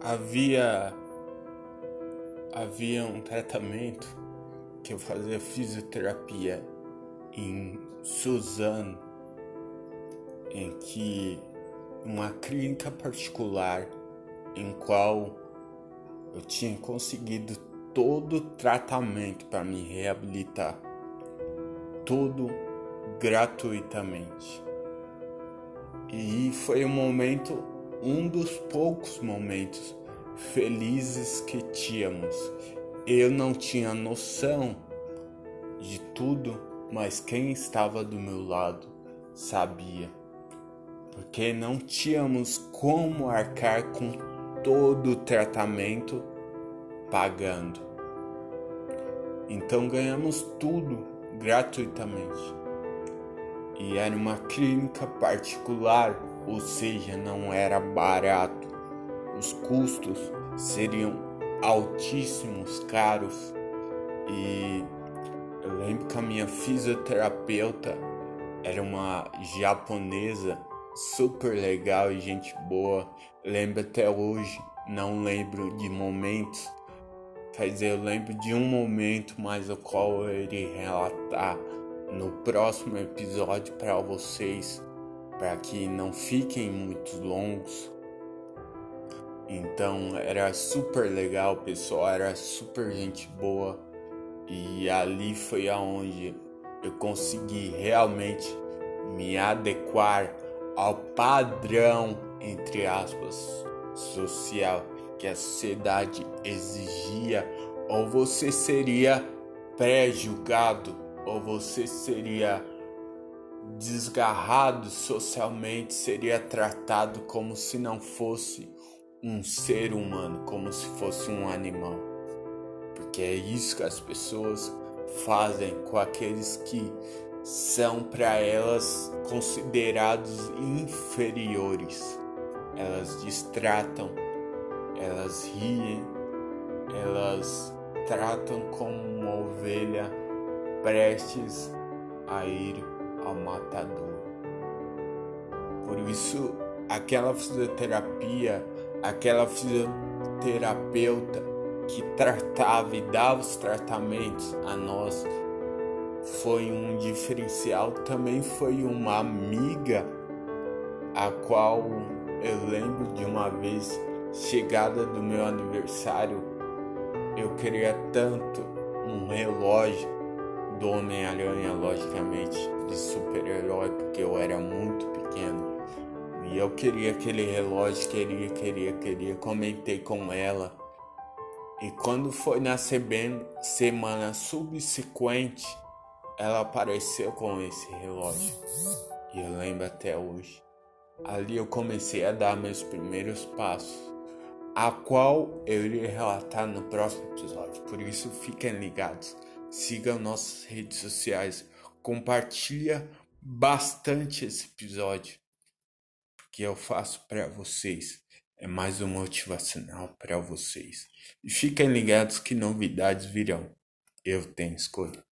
havia havia um tratamento que eu fazia fisioterapia em Suzano, em que uma clínica particular em qual eu tinha conseguido todo o tratamento para me reabilitar, tudo gratuitamente. E foi um momento, um dos poucos momentos felizes que tínhamos. Eu não tinha noção de tudo, mas quem estava do meu lado sabia. Porque não tínhamos como arcar com todo o tratamento pagando. Então ganhamos tudo gratuitamente. E era uma clínica particular, ou seja, não era barato. Os custos seriam altíssimos, caros. E eu lembro que a minha fisioterapeuta era uma japonesa super legal e gente boa. lembro até hoje, não lembro de momentos. Quer dizer, eu lembro de um momento, mas o qual eu irei relatar no próximo episódio para vocês, para que não fiquem muito longos. Então era super legal, pessoal, era super gente boa e ali foi aonde eu consegui realmente me adequar ao padrão, entre aspas, social que a sociedade exigia, ou você seria pré-julgado, ou você seria desgarrado socialmente, seria tratado como se não fosse um ser humano, como se fosse um animal. Porque é isso que as pessoas fazem com aqueles que são para elas considerados inferiores. Elas distratam, elas riem, elas tratam como uma ovelha prestes a ir ao matador. Por isso, aquela fisioterapia, aquela fisioterapeuta que tratava e dava os tratamentos a nós foi um diferencial, também foi uma amiga a qual eu lembro de uma vez chegada do meu aniversário, eu queria tanto um relógio do Homem-Aranha, logicamente, de super-herói, porque eu era muito pequeno. E eu queria aquele relógio, queria, queria, queria. Comentei com ela. E quando foi na semana subsequente, ela apareceu com esse relógio. E eu lembro até hoje. Ali eu comecei a dar meus primeiros passos, a qual eu irei relatar no próximo episódio. Por isso fiquem ligados, sigam nossas redes sociais, compartilha bastante esse episódio que eu faço para vocês. É mais um motivacional para vocês. E fiquem ligados que novidades virão. Eu tenho escolha.